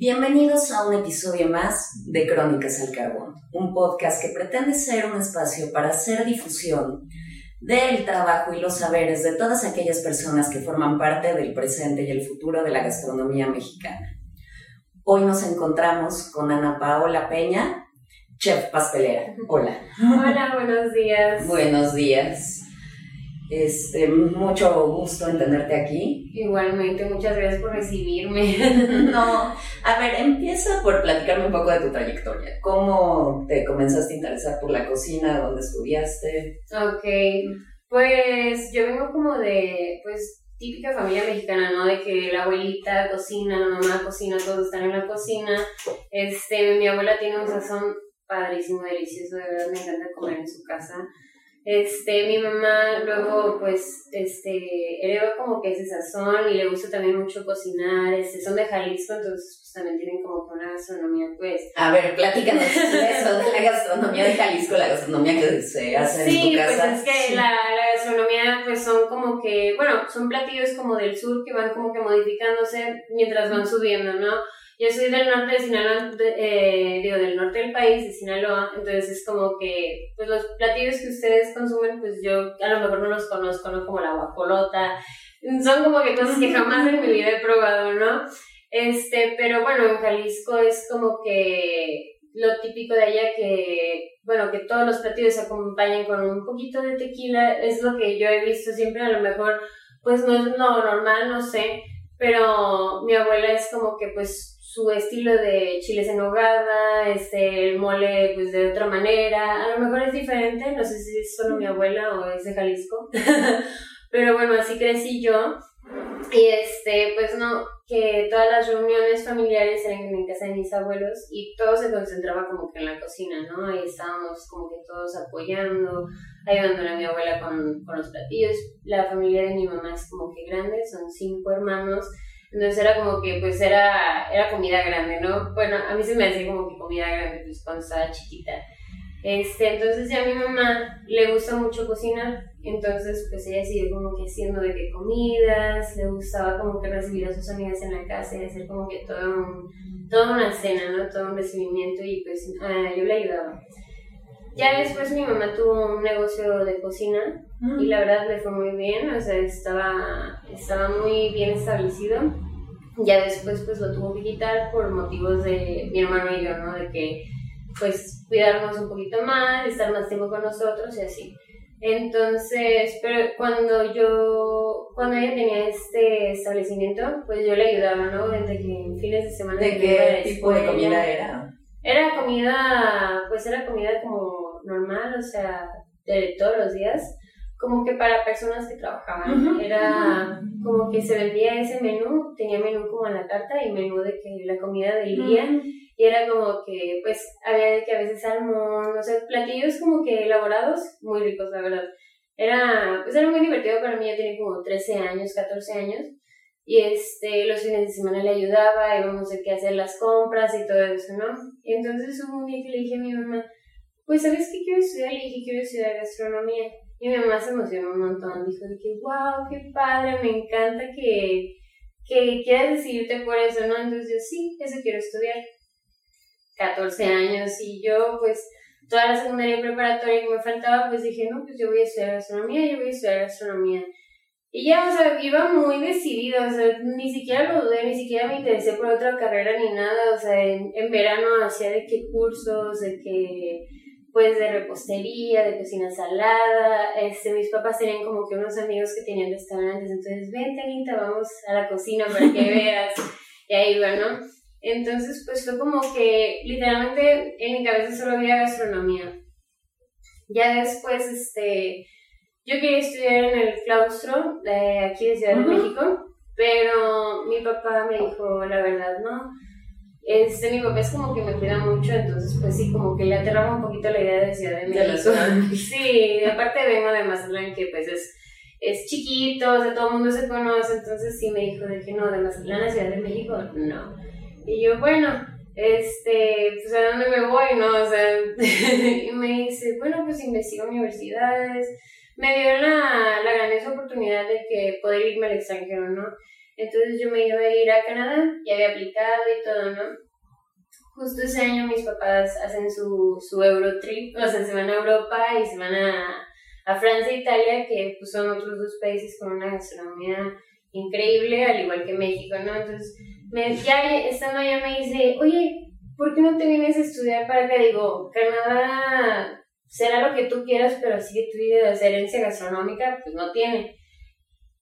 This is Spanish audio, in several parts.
Bienvenidos a un episodio más de Crónicas al Carbón, un podcast que pretende ser un espacio para hacer difusión del trabajo y los saberes de todas aquellas personas que forman parte del presente y el futuro de la gastronomía mexicana. Hoy nos encontramos con Ana Paola Peña, chef pastelera. Hola. Hola, buenos días. Buenos días. Este, mucho gusto en tenerte aquí. Igualmente, muchas gracias por recibirme. no, a ver, empieza por platicarme un poco de tu trayectoria. ¿Cómo te comenzaste a interesar por la cocina? ¿Dónde estudiaste? Ok, pues yo vengo como de, pues, típica familia mexicana, ¿no? De que la abuelita cocina, la mamá cocina, todos están en la cocina. Este, mi abuela tiene un sazón padrísimo, delicioso, de verdad me encanta comer en su casa. Este, mi mamá luego, pues, este, heredó como que ese sazón y le gusta también mucho cocinar, este, son de Jalisco, entonces pues también tienen como que una gastronomía, pues. A ver, platícanos eso de la gastronomía de Jalisco, la gastronomía que se hace en tu casa. Sí, pues es que la, la, gastronomía, pues son como que, bueno, son platillos como del sur que van como que modificándose mientras van subiendo, ¿no? Yo soy del norte de Sinaloa, eh, digo, del norte del país, de Sinaloa, entonces es como que, pues los platillos que ustedes consumen, pues yo a lo mejor no los conozco, ¿no? Como la guacolota, son como que cosas que jamás en mi vida he probado, ¿no? Este, pero bueno, en Jalisco es como que lo típico de allá que, bueno, que todos los platillos se acompañan con un poquito de tequila, es lo que yo he visto siempre, a lo mejor, pues no es lo normal, no sé, pero mi abuela es como que pues su estilo de chiles en hogada, este, el mole pues de otra manera, a lo mejor es diferente, no sé si es solo mi abuela o es de Jalisco, pero bueno, así crecí yo. Y este, pues no, que todas las reuniones familiares eran en casa de mis abuelos y todo se concentraba como que en la cocina, ¿no? Ahí estábamos como que todos apoyando, ayudándole a mi abuela con, con los platillos. La familia de mi mamá es como que grande, son cinco hermanos entonces era como que pues era, era comida grande, ¿no? Bueno, a mí se me hacía como que comida grande pues cuando estaba chiquita. Este, entonces ya a mi mamá le gusta mucho cocinar, entonces pues ella siguió como que haciendo de que comidas, le gustaba como que recibir a sus amigas en la casa y hacer como que todo un, toda una cena, ¿no? Todo un recibimiento y pues ah, yo le ayudaba. Ya después mi mamá tuvo un negocio de cocina y la verdad le fue muy bien, o sea, estaba, estaba muy bien establecido. Ya después pues lo tuvo que quitar por motivos de mi hermano y yo, ¿no? De que pues cuidarnos un poquito más, estar más tiempo con nosotros y así. Entonces, pero cuando yo, cuando ella tenía este establecimiento, pues yo le ayudaba, ¿no? Desde que en fines de semana. ¿De qué tipo de comida era? Era comida, pues era comida como normal, o sea, de todos los días como que para personas que trabajaban. Era como que se vendía ese menú, tenía menú como en la carta y menú de que la comida del día. Y era como que, pues, había de que a veces salmón, o sea, platillos como que elaborados, muy ricos, la verdad. Era, pues era muy divertido para mí, yo tenía como 13 años, 14 años. Y este, los fines de semana le ayudaba, íbamos a que hacer las compras y todo eso, ¿no? Y entonces hubo un día que le dije a mi mamá, pues, ¿sabes qué quiero estudiar? Le dije, quiero estudiar gastronomía. Y mi mamá se emocionó un montón, dijo que, wow, qué padre, me encanta que, que quieras decidirte por eso, ¿no? Entonces yo, sí, eso quiero estudiar. 14 años y yo, pues, toda la secundaria preparatoria que me faltaba, pues dije, no, pues yo voy a estudiar gastronomía, yo voy a estudiar gastronomía. Y ya, o sea, iba muy decidida, o sea, ni siquiera lo dudé, ni siquiera me interesé por otra carrera ni nada, o sea, en, en verano hacía de qué cursos, de qué pues de repostería, de cocina salada. Este, mis papás tenían como que unos amigos que tenían restaurantes, entonces vente Anita, vamos a la cocina para que veas. y ahí iba, ¿no? Entonces, pues fue como que literalmente en mi cabeza solo había gastronomía. Ya después, este, yo quería estudiar en el claustro de aquí de Ciudad de México, pero mi papá me dijo, la verdad, no este, mi papá es como que me cuida mucho, entonces pues sí, como que le aterraba un poquito la idea de Ciudad de México. sí, aparte vengo de Mazatlán que pues es, es chiquito, o sea, todo el mundo se conoce, entonces sí me dijo de que no, de Mazatlán a Ciudad de México, no. Y yo, bueno, este, pues a dónde me voy, ¿no? O sea, y me dice, bueno, pues investigo universidades. Me dio la, la gran oportunidad de que poder irme al extranjero, ¿no? Entonces yo me iba a ir a Canadá, ya había aplicado y todo, ¿no? Justo ese año mis papás hacen su, su Eurotrip, o sea, se van a Europa y se van a, a Francia e Italia, que pues, son otros dos países con una gastronomía increíble, al igual que México, ¿no? Entonces, me, ya estando allá me dice, oye, ¿por qué no te vienes a estudiar para acá? Digo, Canadá será lo que tú quieras, pero así que tu vida de herencia gastronómica, pues no tiene.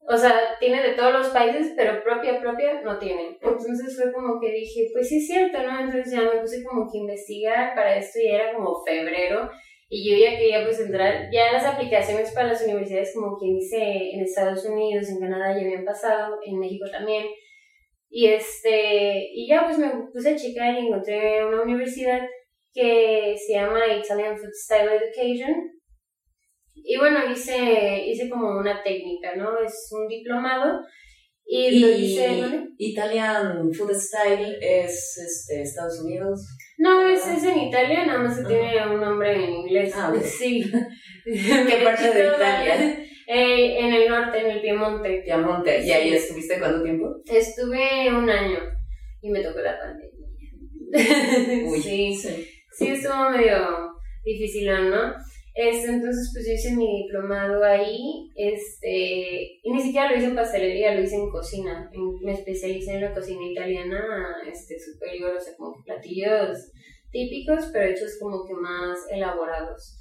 O sea, tiene de todos los países, pero propia, propia no tiene. Entonces fue como que dije, pues sí es cierto, ¿no? Entonces ya me puse como que investigar para esto y era como febrero y yo ya quería pues entrar, ya las aplicaciones para las universidades como quien dice en Estados Unidos, en Canadá ya habían pasado, en México también. Y este, y ya pues me puse a checar y encontré una universidad que se llama Italian Food Style Education. Y bueno, hice, hice como una técnica, ¿no? Es un diplomado. Y, lo hice, Italian Food Style es este, Estados Unidos. No, es, es en Italia, nada más que tiene un nombre en inglés. Ah, Sí. ¿Qué parte de Italia? Eh, en el norte, en el Piemonte. Piemonte. ¿Y ahí estuviste cuánto tiempo? Estuve un año y me tocó la pandemia. Uy, sí, sí, sí, estuvo medio difícil, ¿no? Este, entonces, pues yo hice mi diplomado ahí, este, y ni siquiera lo hice en pastelería, lo hice en cocina. me especialicé en la cocina italiana, este, superior, o sea, como platillos típicos, pero hechos como que más elaborados.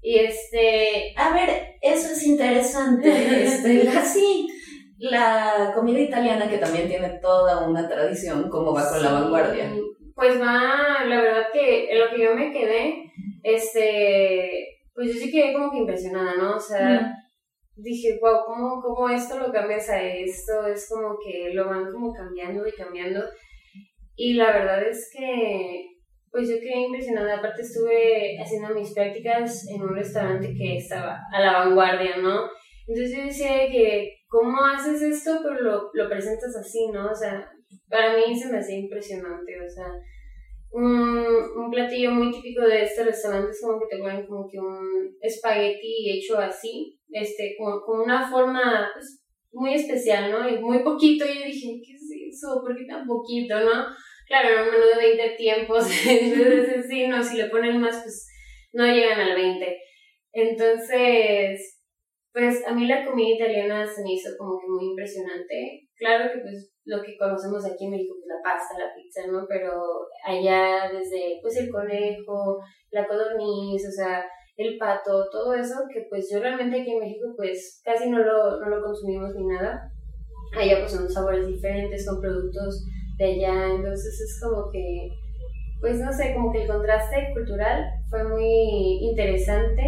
Y este... A ver, eso es interesante. Este, sí, la comida italiana que también tiene toda una tradición, como va con la vanguardia. Pues va, la verdad que en lo que yo me quedé, este, pues yo sí quedé como que impresionada, ¿no? O sea, dije, wow, ¿cómo, ¿cómo esto lo cambias a esto? Es como que lo van como cambiando y cambiando. Y la verdad es que, pues yo quedé impresionada. Aparte estuve haciendo mis prácticas en un restaurante que estaba a la vanguardia, ¿no? Entonces yo decía que, ¿cómo haces esto? Pero lo, lo presentas así, ¿no? O sea, para mí se me hacía impresionante, o sea, un, un platillo muy típico de este restaurante es como que te ponen como que un espagueti hecho así, este, con, con una forma pues, muy especial, ¿no? Y muy poquito, y yo dije, ¿qué es eso? ¿Por qué tan poquito, no? Claro, era un menú de 20 tiempos, entonces sí, no, si le ponen más, pues no llegan al 20. Entonces, pues a mí la comida italiana se me hizo como que muy impresionante. Claro que pues lo que conocemos aquí en México, pues la pasta, la pizza, ¿no? Pero allá desde pues el conejo, la codorniz, o sea, el pato, todo eso, que pues yo realmente aquí en México pues casi no lo, no lo consumimos ni nada. Allá pues son sabores diferentes, son productos de allá, entonces es como que, pues no sé, como que el contraste cultural fue muy interesante.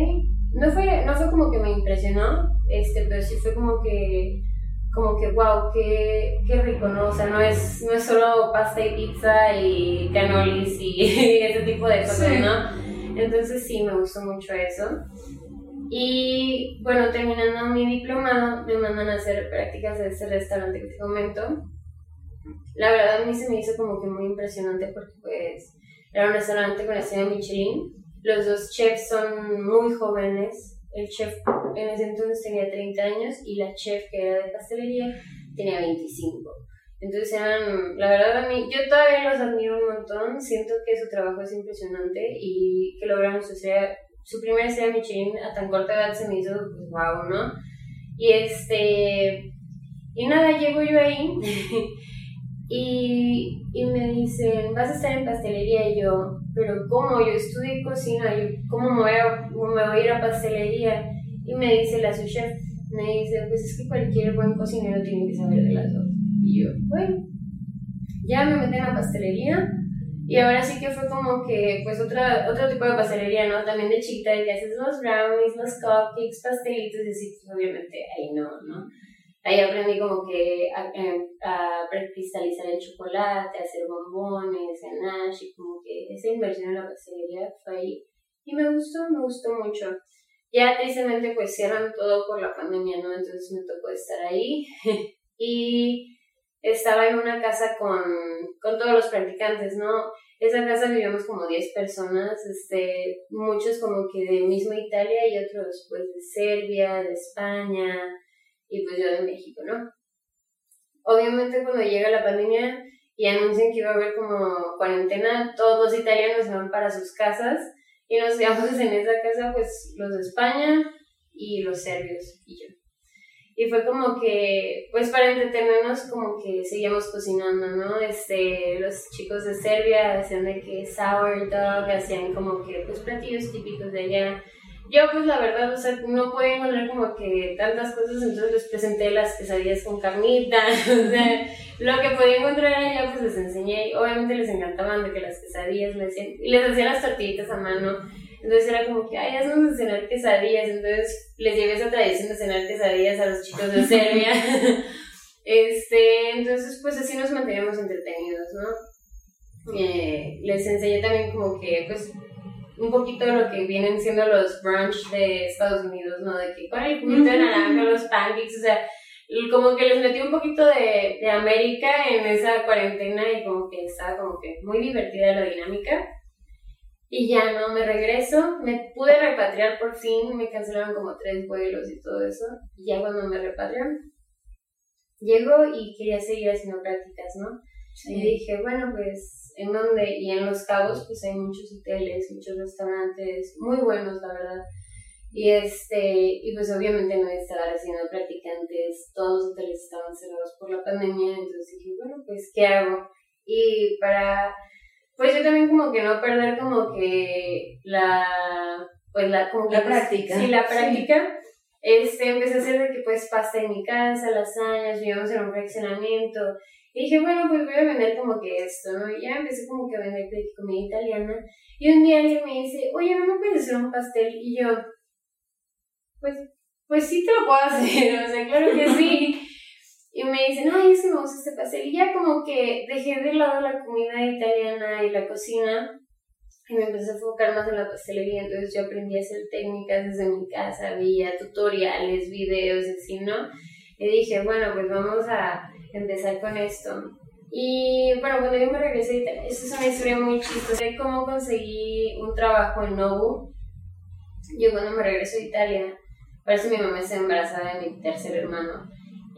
No fue, no fue como que me impresionó, este, pero sí fue como que como que, wow, qué, qué rico, ¿no? O sea, no es, no es solo pasta y pizza y canolis y ese tipo de cosas, ¿no? Entonces sí, me gustó mucho eso. Y bueno, terminando mi diplomado, me mandan a hacer prácticas de ese restaurante que te comento. La verdad a mí se me hizo como que muy impresionante porque pues era un restaurante con la de Michelin. Los dos chefs son muy jóvenes, el chef en ese entonces tenía 30 años y la chef que era de pastelería tenía 25. Entonces eran, la verdad a mí, yo todavía los admiro un montón, siento que su trabajo es impresionante y que lograron su, su primera estrella Michelin a tan corta edad se me hizo, pues wow, ¿no? Y este, y nada, llego yo ahí y, y me dicen, vas a estar en pastelería y yo, pero ¿cómo? Yo estudié cocina, yo, ¿cómo me voy, a, me voy a ir a pastelería? Y me dice la su chef, me dice, pues es que cualquier buen cocinero tiene que saber de las dos. Y yo, bueno, ya me meten a pastelería. Y ahora sí que fue como que, pues, otra, otro tipo de pastelería, ¿no? También de chiquita, que haces los brownies, los cupcakes, pastelitos, y así, pues, obviamente, ahí no, ¿no? Ahí aprendí como que a, a, cristalizar el chocolate, a hacer bombones, ganache, y como que esa inversión en la pastelería fue ahí. Y me gustó, me gustó mucho. Ya tristemente pues cierran todo por la pandemia, ¿no? Entonces me tocó estar ahí. y estaba en una casa con, con todos los practicantes, ¿no? Esa casa vivíamos como 10 personas, este, muchos como que de misma Italia y otros pues de Serbia, de España y pues yo de México, ¿no? obviamente cuando llega la pandemia y anuncian que iba a haber como cuarentena, todos los italianos van para sus casas y nos quedamos en esa casa pues los de España y los serbios y yo. Y fue como que, pues para entretenernos, como que seguíamos cocinando, ¿no? Este, los chicos de Serbia hacían de que sourdough, hacían como que, pues platillos típicos de allá. Yo, pues la verdad, o sea, no podía encontrar como que tantas cosas, entonces les presenté las quesadillas con carnita, o sea, lo que podía encontrar allá, pues les enseñé. Obviamente les encantaban de que las quesadillas me hacían, y les hacía las tortillitas a mano entonces era como que, ay, haznos de cenar quesadillas. Entonces les llevé esa tradición de cenar quesadillas a los chicos de Serbia. este, entonces, pues así nos manteníamos entretenidos, ¿no? Eh, les enseñé también como que, pues, un poquito de lo que vienen siendo los brunch de Estados Unidos, ¿no? De que con el juguito de naranja, los pancakes, o sea, como que les metí un poquito de, de América en esa cuarentena y como que estaba como que muy divertida la dinámica. Y ya no, me regreso, me pude repatriar por fin, me cancelaron como tres vuelos y todo eso. Y ya cuando me repatriaron, llego y quería seguir haciendo prácticas, ¿no? Y dije, bueno, pues, ¿en dónde? Y en Los Cabos, pues hay muchos hoteles, muchos restaurantes, muy buenos, la verdad. Y este, y pues obviamente no estaba haciendo practicantes, todos los hoteles estaban cerrados por la pandemia, entonces dije, bueno, pues, ¿qué hago? Y para pues yo también como que no perder como que la, pues la, como la práctica. Sí, la práctica. Este, empecé a hacer de que pues pasta en mi casa, lasañas, vivíamos en un fraccionamiento. Y dije, bueno, pues voy a vender como que esto, ¿no? Y ya empecé como que a vender comida italiana. Y un día alguien me dice, oye, ¿no me puedes hacer un pastel? Y yo, pues, pues sí te lo puedo hacer, o sea, claro que sí. Y me dicen, ay, es que me gusta este pastel. Y ya como que dejé de lado la comida italiana y la cocina y me empecé a enfocar más en la pastelería. Entonces yo aprendí a hacer técnicas desde mi casa, veía tutoriales, videos, así, ¿no? Y dije, bueno, pues vamos a empezar con esto. Y bueno, cuando yo me regresé a Italia, esta es una historia muy chistosa de cómo conseguí un trabajo en Nobu. Yo cuando me regreso a Italia, parece que mi mamá está embarazada de mi tercer hermano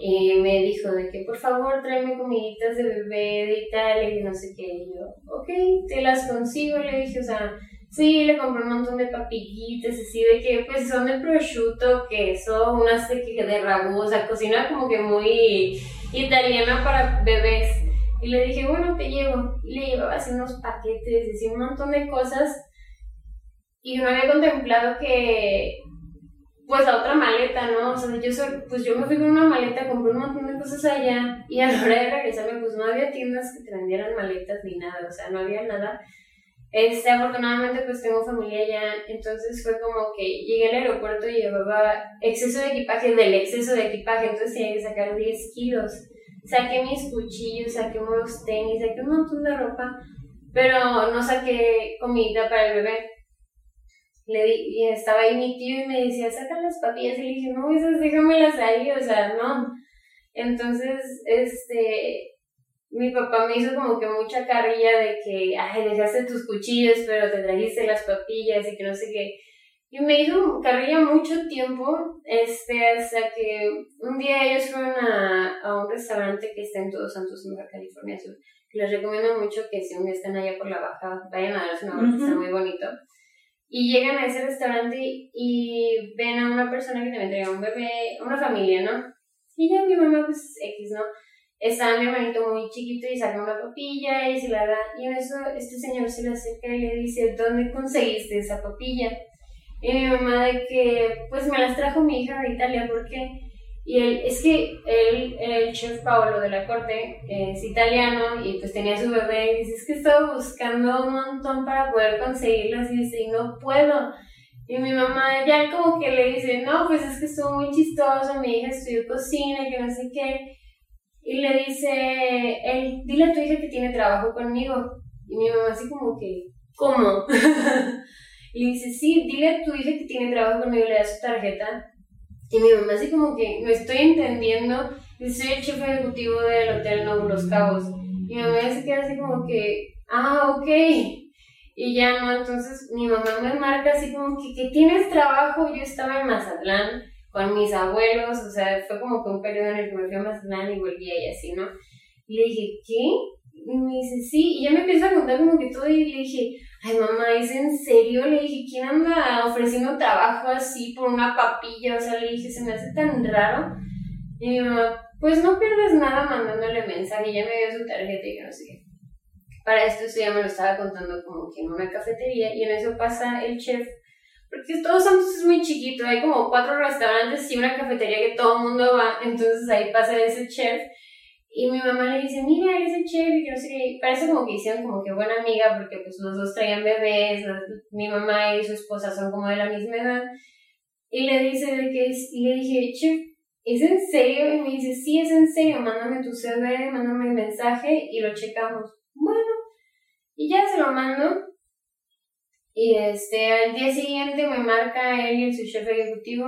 y me dijo de que por favor tráeme comiditas de bebé de Italia y no sé qué. Y yo, ok, te las consigo, le dije, o sea, sí, le compré un montón de papillitas, así de que pues son de prosciutto, queso, unas de, de ragú, o sea, cocina como que muy italiana para bebés. Y le dije, bueno, te llevo. Y le llevaba así unos paquetes, así un montón de cosas. Y no había contemplado que pues la otra maleta, ¿no? O sea, yo, pues yo me fui con una maleta, compré un montón de cosas allá y a la hora de regresarme, pues no había tiendas que te vendieran maletas ni nada, o sea, no había nada. Este, afortunadamente, pues tengo familia allá, entonces fue como que llegué al aeropuerto y llevaba exceso de equipaje del exceso de equipaje, entonces tenía que sacar 10 kilos. Saqué mis cuchillos, saqué unos tenis, saqué un montón de ropa, pero no saqué comida para el bebé le di, y estaba ahí mi tío y me decía, saca las papillas, y le dije, no, esas déjamelas ahí, o sea, no. Entonces, este, mi papá me hizo como que mucha carrilla de que, ay, dejaste tus cuchillos, pero te trajiste las papillas y que no sé qué. Y me hizo carrilla mucho tiempo, este, hasta que un día ellos fueron a, a un restaurante que está en Todos Santos, en California Sur. Les recomiendo mucho que si un día están allá por la baja, vayan a darse una vuelta, está muy bonito. Y llegan a ese restaurante y ven a una persona que también traía un bebé, una familia, ¿no? Y ya mi mamá, pues X, ¿no? Estaba mi hermanito muy chiquito y saca una papilla y se la da. Y en eso este señor se le acerca y le dice, ¿dónde conseguiste esa papilla? Y mi mamá de que, pues me las trajo mi hija de Italia, ¿por qué? Y él, es que él, el chef Paolo de la corte, es italiano y pues tenía su bebé y dice, es que estaba buscando un montón para poder conseguirlas y dice, y no puedo. Y mi mamá ya como que le dice, no, pues es que estuvo muy chistoso, mi hija estudió cocina que no sé qué. Y le dice, él, dile a tu hija que tiene trabajo conmigo. Y mi mamá así como que, ¿cómo? y dice, sí, dile a tu hija que tiene trabajo conmigo, le da su tarjeta y mi mamá así como que no estoy entendiendo, soy el jefe ejecutivo del Hotel Novo Los Cabos. Y mi mamá se queda así como que, ah, ok. Y ya no, entonces mi mamá me marca así como que, que tienes trabajo, yo estaba en Mazatlán, con mis abuelos, o sea, fue como que un periodo en el que me fui a Mazatlán y volvía y así, ¿no? Y le dije, ¿qué? Y me dice, sí, y ya me empieza a contar como que todo y le dije, ay mamá, ¿es en serio? Le dije, ¿quién anda ofreciendo trabajo así por una papilla? O sea, le dije, se me hace tan raro. Y mi mamá, pues no pierdes nada mandándole mensaje, ya me dio su tarjeta y que no sé qué. Para esto, esto ya me lo estaba contando como que en una cafetería y en eso pasa el chef porque todos Santos es muy chiquito, hay como cuatro restaurantes y una cafetería que todo el mundo va, entonces ahí pasa ese chef. Y mi mamá le dice, mira, ese chef, y que no sé qué. Parece como que hicieron como que buena amiga, porque pues los dos traían bebés, mi mamá y su esposa son como de la misma edad. Y le dice de que es, y le dije, chef, ¿es en serio? Y me dice, sí, es en serio, mándame tu CV, mándame el mensaje y lo checamos. Bueno, y ya se lo mando. Y este, al día siguiente me marca él y su jefe ejecutivo,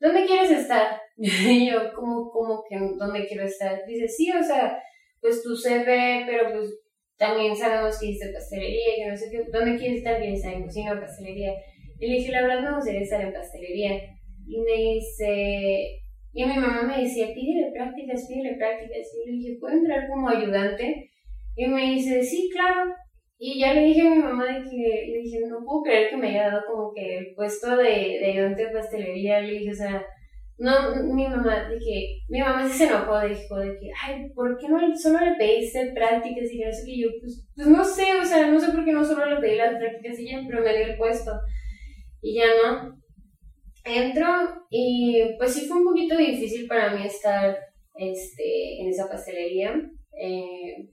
¿dónde quieres estar? y yo, ¿cómo, cómo que dónde quiero estar? Dice, sí, o sea, pues tu CV, pero pues también sabemos que hiciste pastelería, que no sé qué, ¿dónde quieres estar? ¿Quieres estar en cocina o pastelería? Y le dije, la verdad me gustaría estar en pastelería. Y me dice, y mi mamá me decía, pídele prácticas, pídele prácticas. Y le dije, ¿puedo entrar como ayudante? Y me dice, sí, claro. Y ya le dije a mi mamá de que, le dije, no puedo creer que me haya dado como que el puesto de, de ayudante de pastelería. Le dije, o sea, no, mi mamá, de que, mi mamá sí se enojó, dijo, de que, ay, ¿por qué no solo le pediste prácticas y que no sé qué? yo, pues, pues no sé, o sea, no sé por qué no solo le pedí las prácticas y ya, pero me dio el puesto. Y ya no. Entro y pues sí fue un poquito difícil para mí estar este, en esa pastelería. Eh,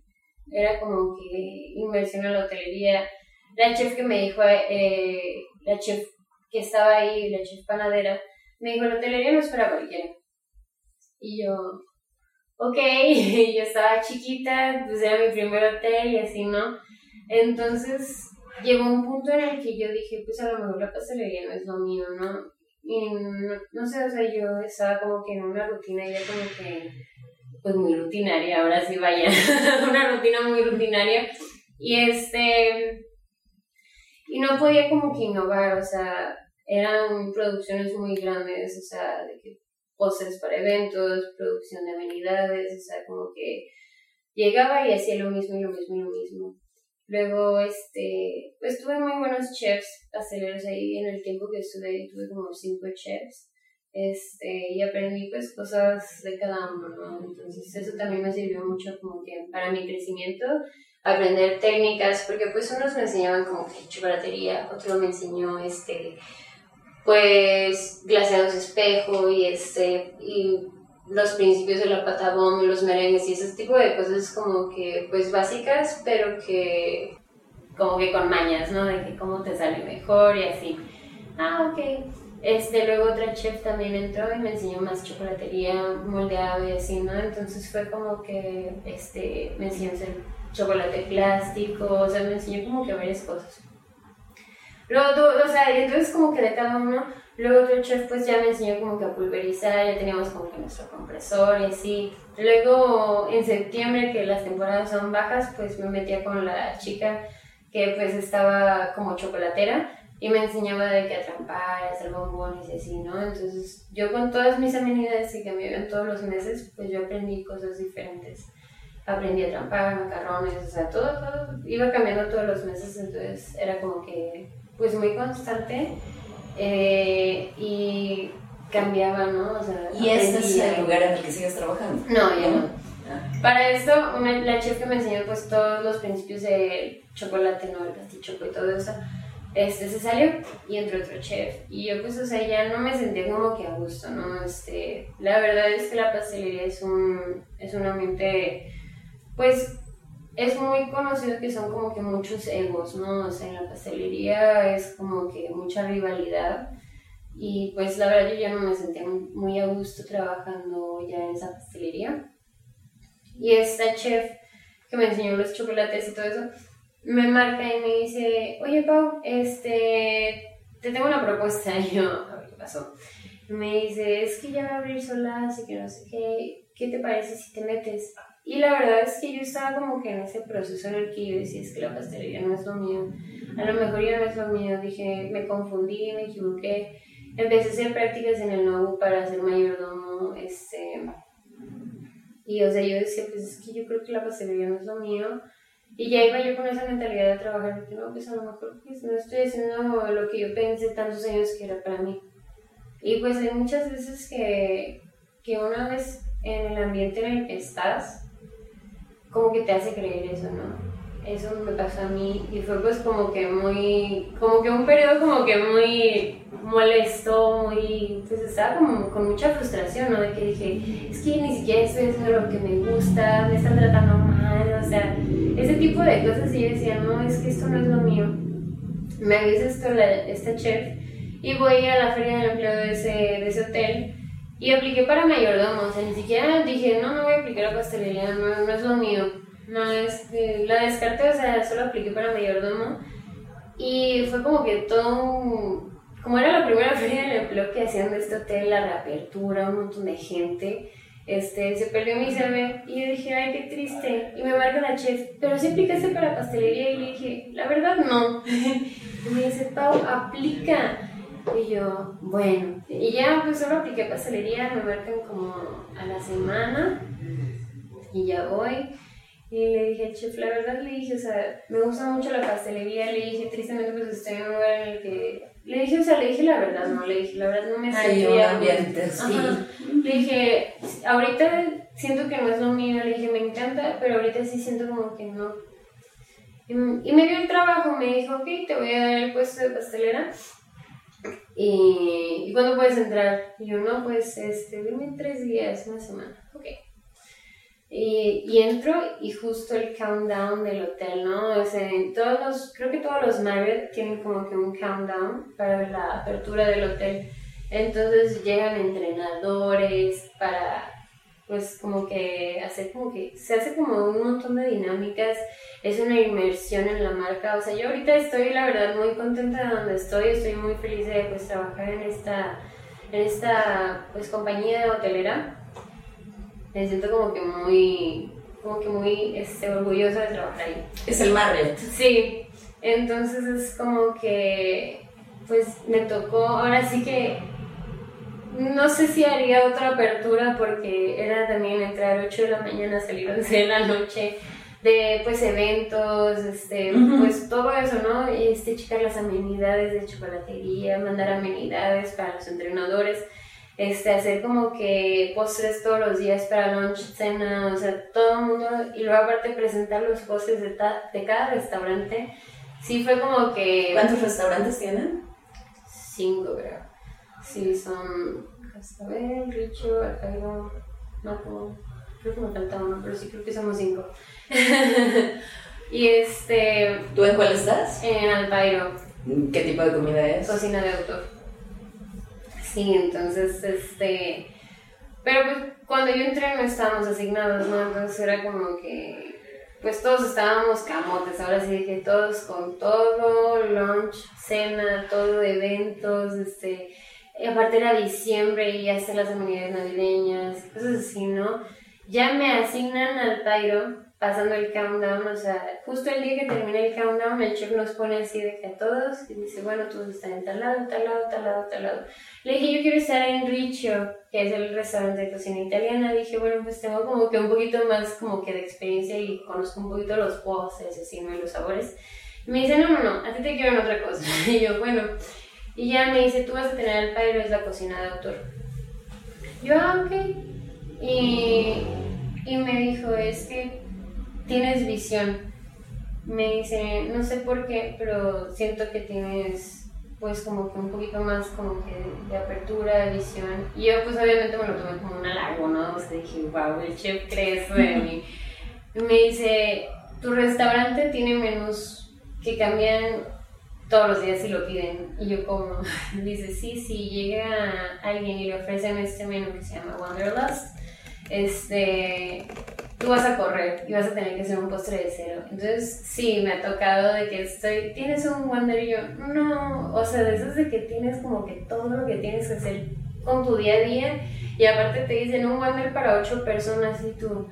era como que inversión en la hotelería. La chef que me dijo, eh, la chef que estaba ahí, la chef panadera, me dijo, la hotelería no es para cualquiera. Y yo, ok, yo estaba chiquita, pues era mi primer hotel y así, ¿no? Entonces llegó un punto en el que yo dije, pues a lo mejor la pastelería no es lo mío, ¿no? Y no, no sé, o sea, yo estaba como que en una rutina ya como que pues muy rutinaria, ahora sí vaya, una rutina muy rutinaria. Y este, y no podía como que innovar, o sea, eran producciones muy grandes, o sea, de que poses para eventos, producción de amenidades, o sea, como que llegaba y hacía lo mismo y lo mismo y lo mismo. Luego, este, pues tuve muy buenos chefs pasteleros ahí en el tiempo que estuve ahí, tuve como cinco chefs este, y aprendí pues cosas de cada uno, ¿no? Entonces eso también me sirvió mucho como que para mi crecimiento, aprender técnicas, porque pues unos me enseñaban como que chocolatería, otro me enseñó este, pues glaseados espejo y este, y los principios de la patabón los merengues y ese tipo de cosas como que pues básicas, pero que como que con mañas, ¿no? De que cómo te sale mejor y así. Ah, ok. Este, luego otra chef también entró y me enseñó más chocolatería, moldeado y así, ¿no? Entonces fue como que este, me enseñó hacer chocolate plástico, o sea, me enseñó como que varias cosas. Luego, o sea, entonces como que de cada uno, luego otro chef pues ya me enseñó como que a pulverizar, ya teníamos como que nuestro compresor y así. Luego en septiembre, que las temporadas son bajas, pues me metía con la chica que pues estaba como chocolatera y me enseñaba de que a trampar, a hacer bombones y así, ¿no? Entonces yo con todas mis amenidades y que me iban todos los meses, pues yo aprendí cosas diferentes. Aprendí a trampar, macarrones, o sea, todo, todo iba cambiando todos los meses, entonces era como que, pues muy constante eh, y cambiaba, ¿no? O sea, ¿Y este es el lugar en el que sigues trabajando? No, ya no. Ah. Para esto, la chef que me enseñó pues todos los principios de chocolate, ¿no? El pastichoco y todo eso este se salió y entró otro chef. Y yo pues, o sea, ya no me sentía como que a gusto, ¿no? Este, la verdad es que la pastelería es un, es un ambiente, pues, es muy conocido que son como que muchos egos, ¿no? O sea, en la pastelería es como que mucha rivalidad. Y pues la verdad yo ya no me sentía muy a gusto trabajando ya en esa pastelería. Y esta chef que me enseñó los chocolates y todo eso, me marca y me dice, oye Pau, este, te tengo una propuesta. Y yo, a ver qué pasó. me dice, es que ya va a abrir sola, así que no sé qué, ¿qué te parece si te metes? Y la verdad es que yo estaba como que en ese proceso en el que yo decía, es que la pastelería no es lo mío. A lo mejor ya no es lo mío. Dije, me confundí, me equivoqué. empecé a hacer prácticas en el NOU para ser mayordomo, este, y o sea, yo decía, pues es que yo creo que la pastelería no es lo mío, y ya iba yo con esa mentalidad de trabajar, que no, pues a lo mejor pues, no estoy haciendo lo que yo pensé tantos años que era para mí. Y pues hay muchas veces que, que una vez en el ambiente en el que estás, como que te hace creer eso, ¿no? Eso me pasó a mí y fue pues como que muy, como que un periodo como que muy molesto, muy, pues estaba como con mucha frustración, ¿no? De que dije, es que ni siquiera estoy haciendo lo que me gusta, me están tratando mal, o sea, ese tipo de cosas y yo decía, no, es que esto no es lo mío. Me avisa esto la, esta chef y voy a la feria del empleo de ese, de ese hotel y apliqué para mayordomo, o sea, ni siquiera dije, no, no voy a aplicar a pastelería, no, no es lo mío. No, es, la descarté, o sea, solo apliqué para mayordomo. Y fue como que todo Como era la primera feria del empleo que hacían de este hotel, la reapertura, un montón de gente, este, se perdió mi CV y yo dije, ay, qué triste. Y me marca la chef, pero si aplicaste para pastelería. Y le dije, la verdad no. y me dice, Pau, aplica. Y yo, bueno. Y ya, pues solo apliqué pastelería, me marcan como a la semana. Y ya voy. Y le dije, chef, la verdad le dije, o sea, me gusta mucho la pastelería. Le dije, tristemente, pues estoy en un lugar en el que. Le dije, o sea, le dije la verdad, no, le dije, la verdad no me sentía. ambiente, sí. Le dije, ahorita siento que no es lo mío. Le dije, me encanta, pero ahorita sí siento como que no. Y, y me dio el trabajo, me dijo, ok, te voy a dar el puesto de pastelera. Y, ¿y cuándo puedes entrar? Y yo, no, pues, este, dime tres días, una semana. Ok. Y, entro y justo el countdown del hotel, ¿no? O sea, todos los, creo que todos los Marriott tienen como que un countdown para la apertura del hotel. Entonces llegan entrenadores para, pues como que hacer como que, se hace como un montón de dinámicas, es una inmersión en la marca. O sea, yo ahorita estoy, la verdad, muy contenta de donde estoy, estoy muy feliz de pues trabajar en esta, en esta pues compañía hotelera me siento como que muy, como que muy este, orgullosa de trabajar ahí. Es el Marriott. Sí, entonces es como que, pues me tocó, ahora sí que, no sé si haría otra apertura porque era también entrar a 8 de la mañana, salir a 11 de la noche, de pues eventos, este, pues todo eso, ¿no? Este, checar las amenidades de chocolatería, mandar amenidades para los entrenadores este, hacer como que postres todos los días para lunch, cena, o sea, todo el mundo, y luego aparte presentar los postres de, de cada restaurante, sí fue como que... ¿Cuántos restaurantes tienen? Cinco, creo. Sí, son Cascabel, Richo, Alcairo, Maco, creo que me falta uno, pero sí creo que somos cinco. y este... ¿Tú en cuál estás? En Alpairo. ¿Qué tipo de comida es? Cocina de autor. Sí, entonces, este... Pero pues cuando yo entré no estábamos asignados, ¿no? Entonces era como que... Pues todos estábamos camotes, ahora sí dije, todos con todo, lunch, cena, todo, eventos, este... Aparte era diciembre y están las amenidades navideñas, cosas así, ¿no? Ya me asignan al Tairo pasando el countdown, o sea, justo el día que termina el countdown, el chef nos pone así de que a todos, y dice, bueno, tú estás en tal lado, tal lado, tal lado, tal lado. Le dije, yo quiero estar en Riccio, que es el restaurante de cocina italiana. Dije, bueno, pues tengo como que un poquito más como que de experiencia y conozco un poquito los postres, así, ¿no? los sabores. Y me dice, no, no, no, a ti te quiero en otra cosa. Y yo, bueno, y ya me dice, tú vas a tener el padre, es la cocina de autor. Yo, ah, ok. Y, y me dijo, es que tienes visión. Me dice, no sé por qué, pero siento que tienes pues como que un poquito más como que de apertura, de visión. Y yo pues obviamente me lo tomé como un halago, ¿no? O sea, dije, wow, el chef cree eso de mí. Me dice, tu restaurante tiene menús que cambian todos los días si lo piden. Y yo como, dice, sí, si llega alguien y le ofrecen este menú que se llama Wanderlust, este, tú vas a correr y vas a tener que hacer un postre de cero. Entonces, sí, me ha tocado de que estoy, tienes un Wonder y yo, no, o sea, de esos de que tienes como que todo lo que tienes que hacer con tu día a día y aparte te dicen un Wonder para ocho personas y tú,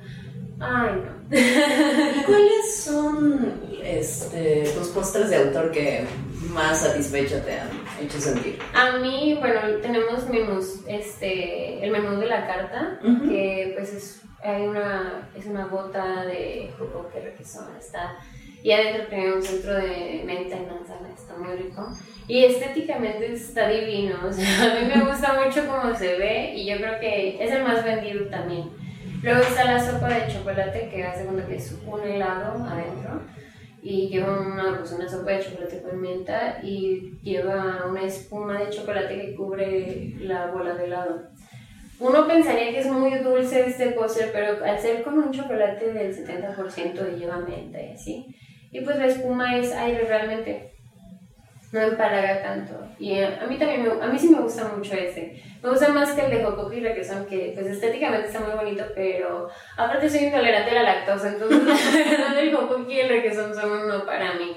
ay no. ¿Y cuáles son este, tus postres de autor que más satisfecha te han hecho sentir? A mí, bueno, tenemos menús, este, el menú de la carta, que pues es, hay una, es una gota de jugo que requesón, está, y adentro tiene un centro de menta y manzana, está muy rico. Y estéticamente está divino, o sea, a mí me gusta mucho cómo se ve y yo creo que es el más vendido también. Luego está la sopa de chocolate que hace cuando que es un helado adentro y lleva una, pues, una sopa de chocolate con menta y lleva una espuma de chocolate que cubre la bola de helado. Uno pensaría que es muy dulce este postre, pero al ser con un chocolate del 70% lleva menta y así. Y pues la espuma es aire realmente no empalaga tanto. Y a, mí también, a mí sí me gusta mucho ese. Me gusta más que el de Jocopi y son que pues estéticamente está muy bonito, pero aparte soy intolerante a la lactosa, entonces el Jocopi y el requesón son uno para mí.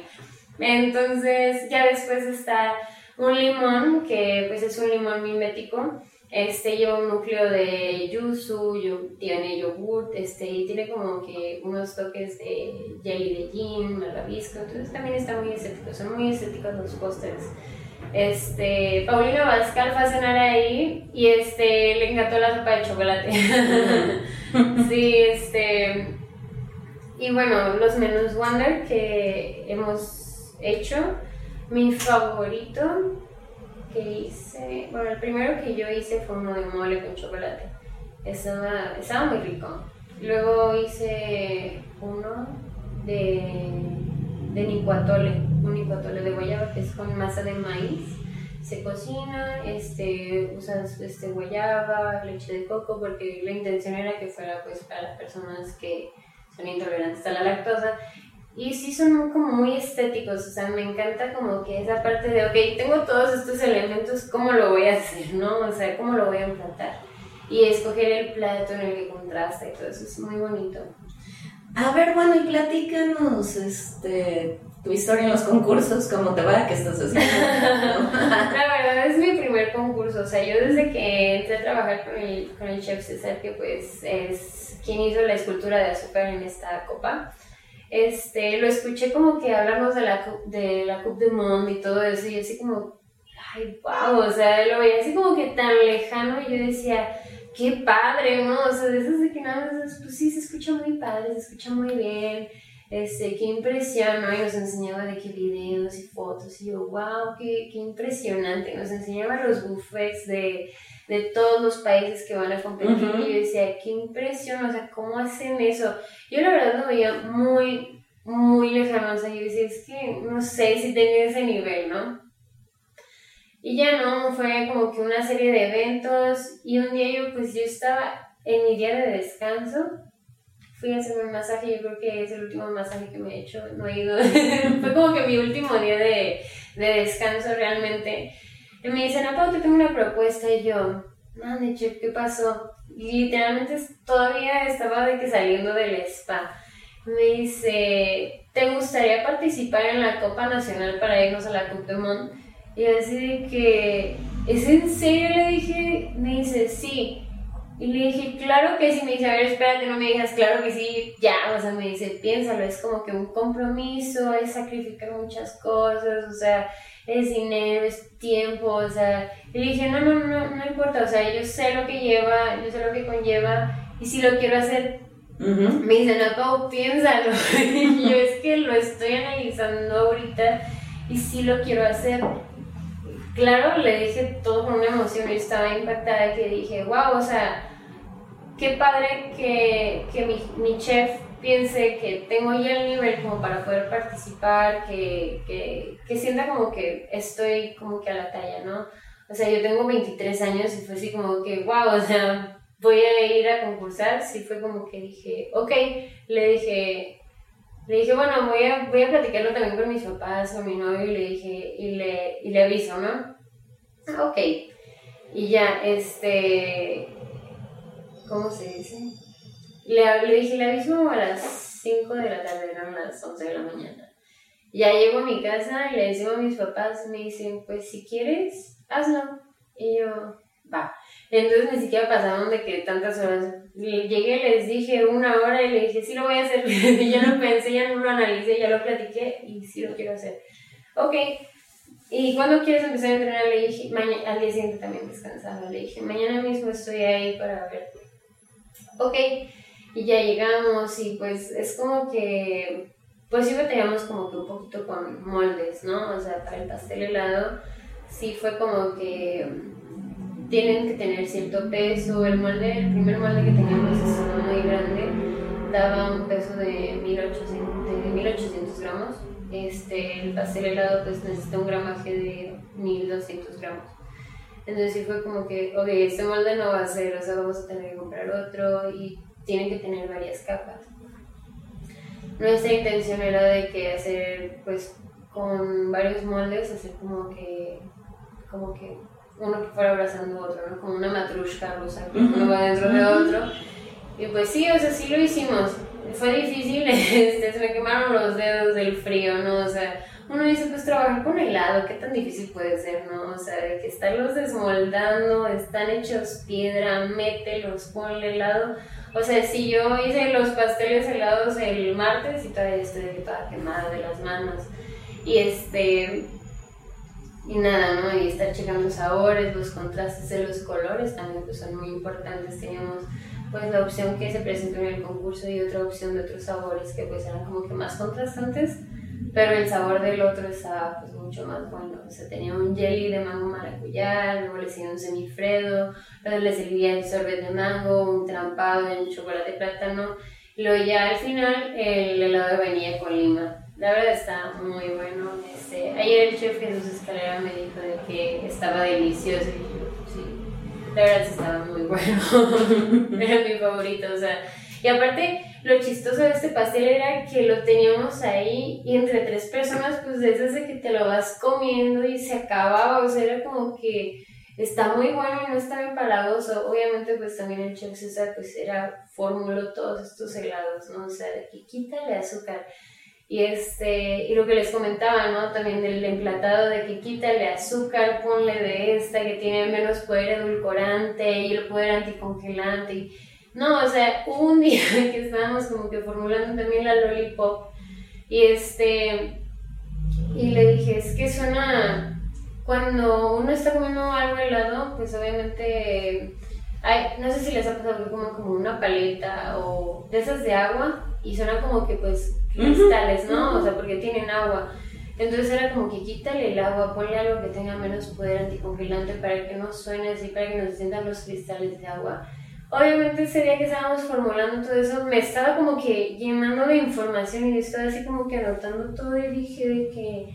Entonces ya después está un limón, que pues es un limón mimético, este lleva un núcleo de yuzu, tiene yogurt, este, y tiene como que unos toques de jelly de gin, malvavisco, entonces también está muy estético, son muy estéticos los pósters. Este, Paulina Bascal fue a cenar ahí y este, le encantó la sopa de chocolate. sí, este, y bueno, los menús Wonder que hemos hecho, mi favorito que hice, bueno, el primero que yo hice fue uno de mole con chocolate. Estaba, estaba muy rico. Luego hice uno de, de nicuatole, un nicuatole de guayaba que es con masa de maíz. Se cocina, este, usas este, guayaba, leche de coco, porque la intención era que fuera pues para las personas que son intolerantes a la lactosa y sí son como muy estéticos, o sea, me encanta como que esa parte de, ok, tengo todos estos elementos, ¿cómo lo voy a hacer, no? O sea, ¿cómo lo voy a implantar? Y escoger el plato en el que contrasta y todo eso es muy bonito. A ver, bueno, y platícanos, este, tu historia en los concursos, ¿cómo te va? ¿Qué estás haciendo? la verdad es mi primer concurso, o sea, yo desde que entré a trabajar con el, con el chef César, que pues es quien hizo la escultura de azúcar en esta copa, este, lo escuché como que hablarnos de la, de la Coupe de Monde y todo eso, y así como, ay, wow, o sea, lo veía así como que tan lejano, y yo decía, qué padre, ¿no? O sea, de esas de que nada más, pues sí, se escucha muy padre, se escucha muy bien, este, qué impresión, ¿no? Y nos enseñaba de qué videos y fotos, y yo, wow, qué, qué impresionante, nos enseñaba los buffets de de todos los países que van a competir. Y yo decía, qué impresión, o sea, ¿cómo hacen eso? Yo la verdad lo veía muy, muy lejano, o sea, yo decía, es que no sé si tenía ese nivel, ¿no? Y ya no, fue como que una serie de eventos y un día yo pues yo estaba en mi día de descanso, fui a hacerme un masaje, yo creo que es el último masaje que me he hecho, no he ido, fue como que mi último día de, de descanso realmente. Y me dicen, Pau, te tengo una propuesta. Y yo, mande, chef, ¿qué pasó? Y literalmente todavía estaba de que saliendo del spa. Me dice, ¿te gustaría participar en la Copa Nacional para irnos a la Coupe du Monde? Y así que, ¿es en serio? Le dije, me dice, sí. Y le dije, claro que sí. Me dice, a ver, espérate, no me digas, claro que sí. Ya, o sea, me dice, piénsalo, es como que un compromiso, es sacrificar muchas cosas, o sea, es dinero, es tiempo, o sea, y dije, no, no, no, no importa, o sea, yo sé lo que lleva, yo sé lo que conlleva, y si lo quiero hacer, me dice, no, piénsalo, y yo es que lo estoy analizando ahorita, y si lo quiero hacer. Claro, le dije todo con una emoción, y estaba impactada, que dije, wow, o sea, qué padre que, que mi, mi chef piense que tengo ya el nivel como para poder participar, que, que, que, sienta como que estoy como que a la talla, ¿no? O sea, yo tengo 23 años y fue así como que, wow, o sea, voy a ir a concursar, sí fue como que dije, ok, le dije, le dije, bueno, voy a, voy a platicarlo también con mis papás, con mi novio, y le dije, y le, y le aviso, ¿no? Ah, ok. Y ya, este, ¿cómo se dice? Le, le dije, le aviso a las 5 de la tarde, eran las 11 de la mañana. Ya llego a mi casa y le digo a mis papás, me dicen, pues si quieres, hazlo. Y yo, va. Entonces ni siquiera pasaron de que tantas horas. Llegué, les dije una hora y le dije, sí lo voy a hacer. y ya lo pensé, ya no lo analicé, ya lo platiqué y sí lo quiero hacer. Ok, ¿y cuándo quieres empezar a entrenar? Le dije, al día siguiente también descansaba. Le dije, mañana mismo estoy ahí para ver. Ok, y ya llegamos y pues es como que, pues sí teníamos como que un poquito con moldes, ¿no? O sea, para el pastel helado sí fue como que tienen que tener cierto peso. El molde, el primer molde que teníamos es muy grande, daba un peso de 1800, de 1800 gramos. Este, el pastel helado pues necesita un gramaje de 1200 gramos. Entonces sí fue como que, ok, este molde no va a ser, o sea, vamos a tener que comprar otro y tienen que tener varias capas. Nuestra intención era de que hacer, pues, con varios moldes, hacer como que, como que uno que fuera abrazando otro, ¿no? Como una matrushka rusa, que uno va dentro de otro. Y pues sí, o sea, sí lo hicimos. Fue difícil, este, se me quemaron los dedos del frío, ¿no? O sea, uno dice, pues trabajar con helado, ¿qué tan difícil puede ser, no? O sea, de que estarlos desmoldando, están hechos piedra, mételos, ponle helado. O sea, si yo hice los pasteles helados el martes y todavía estoy toda quemada de las manos. Y este, y nada, ¿no? Y estar checando sabores, los contrastes de los colores también pues son muy importantes. Teníamos pues la opción que se presentó en el concurso y otra opción de otros sabores que pues eran como que más contrastantes, pero el sabor del otro estaba pues mucho más bueno. O sea, tenía un jelly de mango maracuyá, luego le sirvió un semifredo, luego le servía el sorbet de mango, un trampado en chocolate plátano, luego ya al final el helado venía con lima. La verdad está muy bueno. Este, ayer el chef Jesús Escalera me dijo de que estaba delicioso y yo, sí, la verdad estaba muy bueno. era mi favorito, o sea, y aparte lo chistoso de este pastel era que lo teníamos ahí y entre tres personas, pues de esas de que te lo vas comiendo y se acababa, o sea, era como que está muy bueno y no está empalagoso. Obviamente, pues también el chef César, pues era, formuló todos estos helados, ¿no? O sea, de que quítale azúcar y, este, y lo que les comentaba, ¿no? También del emplatado de que quítale azúcar, ponle de esta que tiene menos poder edulcorante y el poder anticongelante. Y, no, o sea, un día que estábamos como que formulando también la lollipop y este, y le dije, es que suena, cuando uno está comiendo algo helado, pues obviamente, hay, no sé si les ha pasado como, como una paleta o de esas de agua y suena como que pues cristales, ¿no? O sea, porque tienen agua. Entonces era como que quítale el agua, ponle algo que tenga menos poder anticongelante para que no suene así, para que no se sientan los cristales de agua. Obviamente ese día que estábamos formulando todo eso, me estaba como que llenando de información y estaba así como que anotando todo y dije de que,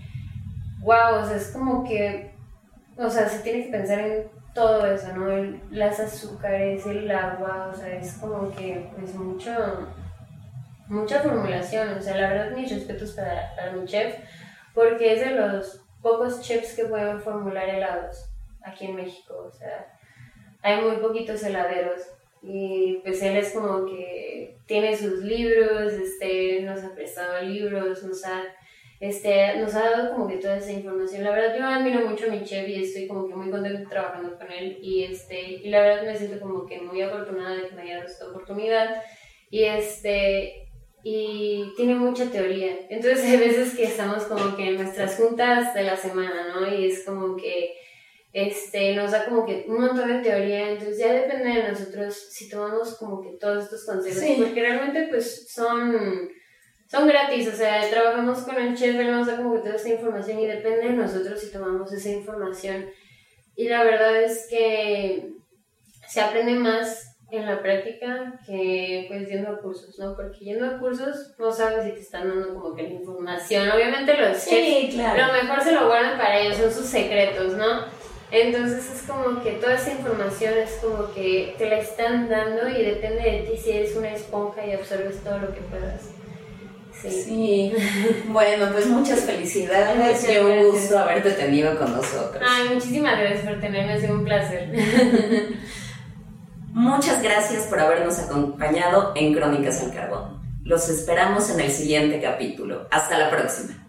wow, o sea, es como que, o sea, se tiene que pensar en todo eso, ¿no? las azúcares, el agua, o sea, es como que es mucho mucha formulación. O sea, la verdad, mis respetos para, para mi chef, porque es de los pocos chefs que pueden formular helados aquí en México. O sea, hay muy poquitos heladeros. Y pues él es como que tiene sus libros, este, nos ha prestado libros, nos ha, este, nos ha dado como que toda esa información. La verdad yo admiro mucho a mi chef y estoy como que muy contenta trabajando con él y, este, y la verdad me siento como que muy afortunada de que me haya dado esta oportunidad. Y este, y tiene mucha teoría. Entonces hay veces que estamos como que en nuestras juntas de la semana, ¿no? Y es como que este, nos da como que un montón de teoría, entonces ya depende de nosotros si tomamos como que todos estos consejos, porque realmente pues son, son gratis, o sea, trabajamos con el chef, él nos da como que toda esta información y depende de nosotros si tomamos esa información. Y la verdad es que se aprende más en la práctica que pues yendo a cursos, ¿no? Porque yendo a cursos no sabes si te están dando como que la información. Obviamente los sí, claro. lo mejor se lo guardan para ellos, son sus secretos, ¿no? Entonces es como que toda esa información es como que te la están dando y depende de ti si eres una esponja y absorbes todo lo que puedas. Sí. Bueno, pues muchas felicidades. Qué un gusto haberte tenido con nosotros. Ay, muchísimas gracias por tenerme, ha sido un placer. Muchas gracias por habernos acompañado en Crónicas al Carbón. Los esperamos en el siguiente capítulo. Hasta la próxima.